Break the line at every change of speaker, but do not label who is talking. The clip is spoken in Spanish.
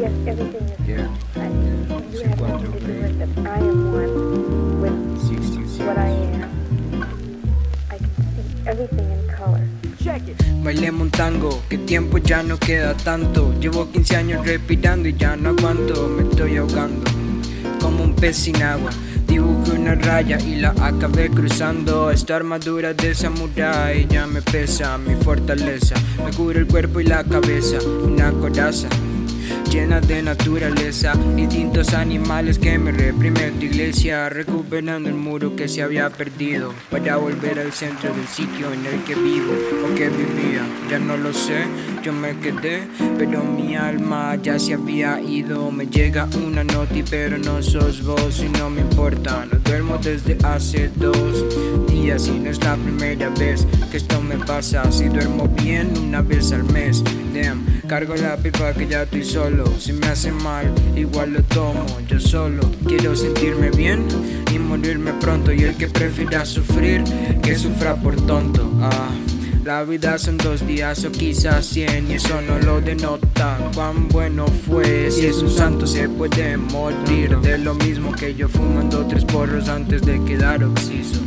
Yes, everything is
Yeah.
I, you have nothing to do with it. I am one with
66.
what I am. I can see everything in color.
Bailemos tango, que tiempo ya no queda tanto. Llevo 15 años respirando y ya no aguanto, me estoy ahogando. Como un pez sin agua, dibujé una raya y la acabé cruzando. Esta armadura de samurái ya me pesa, mi fortaleza. Me cubre el cuerpo y la cabeza, una coraza llena de naturaleza, distintos animales que me reprime tu iglesia, recuperando el muro que se había perdido, para volver al centro del sitio en el que vivo o que vivía, ya no lo sé, yo me quedé, pero mi alma ya se había ido, me llega una noti pero no sos vos y no me importa, no duermo desde hace dos días y no es la primera vez que esto me pasa, si duermo bien una vez al mes, damn, cargo la pipa que ya estoy solo, si me hace mal igual lo tomo, yo solo. Quiero sentirme bien y morirme pronto. Y el que prefiera sufrir que sufra por tonto, ah. La vida son dos días o quizás cien y eso no lo denota cuán bueno fue. Si es un santo se puede morir. De lo mismo que yo fumando tres porros antes de quedar oxiso